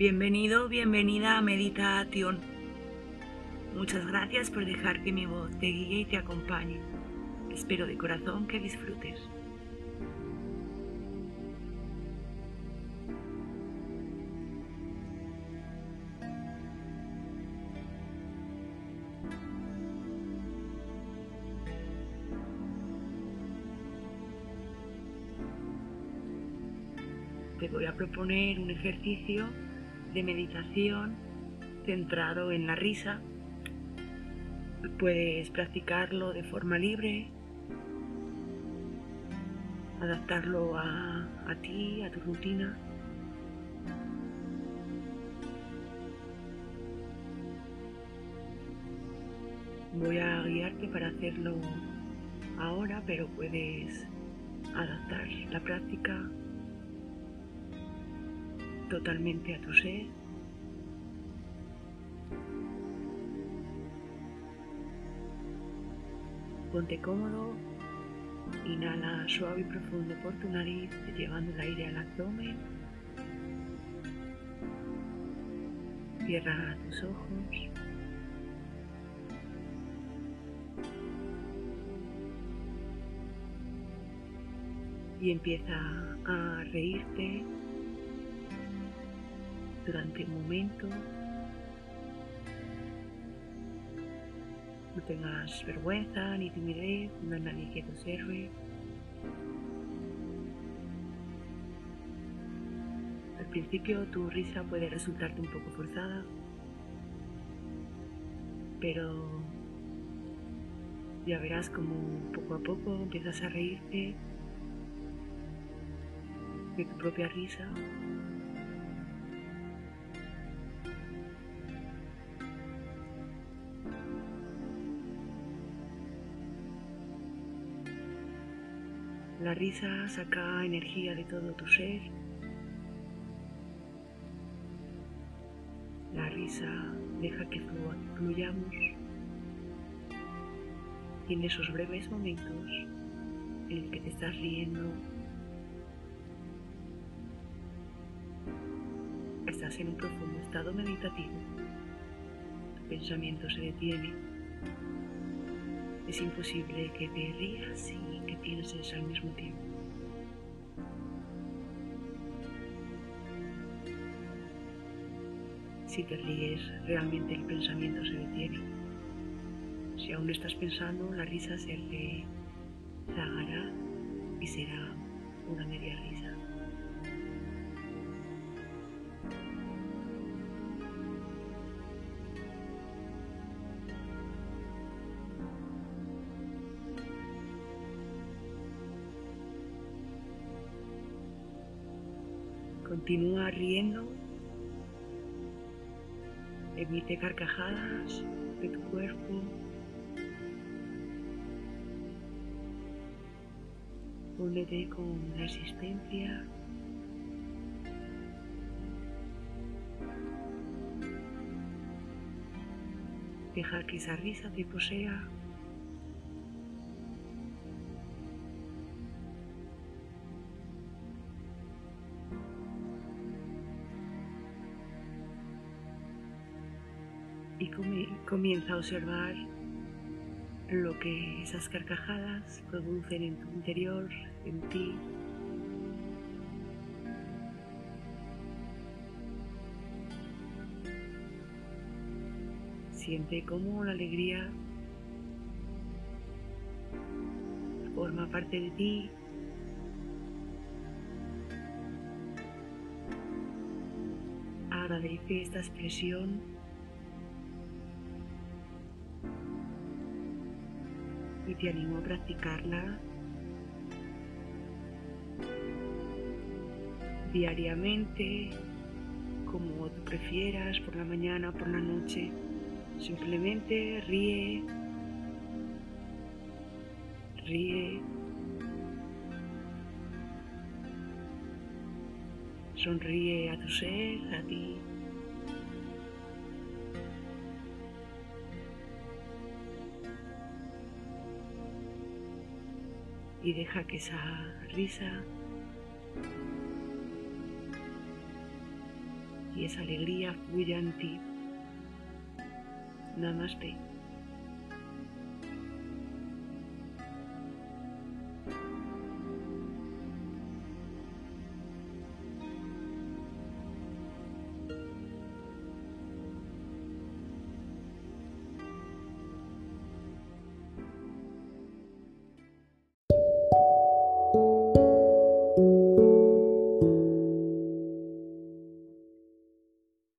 Bienvenido, bienvenida a Meditación. Muchas gracias por dejar que mi voz te guíe y te acompañe. Espero de corazón que disfrutes. Te voy a proponer un ejercicio de meditación centrado en la risa. Puedes practicarlo de forma libre, adaptarlo a, a ti, a tu rutina. Voy a guiarte para hacerlo ahora, pero puedes adaptar la práctica totalmente a tu ser. Ponte cómodo, inhala suave y profundo por tu nariz, llevando el aire al abdomen. Cierra tus ojos. Y empieza a reírte durante un momento. No tengas vergüenza ni timidez, no hay nadie que te observe. Al principio tu risa puede resultarte un poco forzada, pero ya verás como poco a poco empiezas a reírte de tu propia risa La risa saca energía de todo tu ser. La risa deja que fluyamos. Y en esos breves momentos en los que te estás riendo, estás en un profundo estado meditativo. Tu pensamiento se detiene. Es imposible que te rías y que pienses al mismo tiempo. Si te ríes, realmente el pensamiento se detiene. Si aún estás pensando, la risa se rezagará y será una media risa. Continúa riendo. Emite carcajadas de tu cuerpo. Únete con la existencia. Deja que esa risa te posea. Y comienza a observar lo que esas carcajadas producen en tu interior, en ti. Siente cómo la alegría forma parte de ti. Agradece esta expresión y te animo a practicarla diariamente, como tú prefieras, por la mañana o por la noche. Simplemente ríe, ríe, sonríe a tu ser, a ti. Y deja que esa risa y esa alegría fluya en ti. Namaste.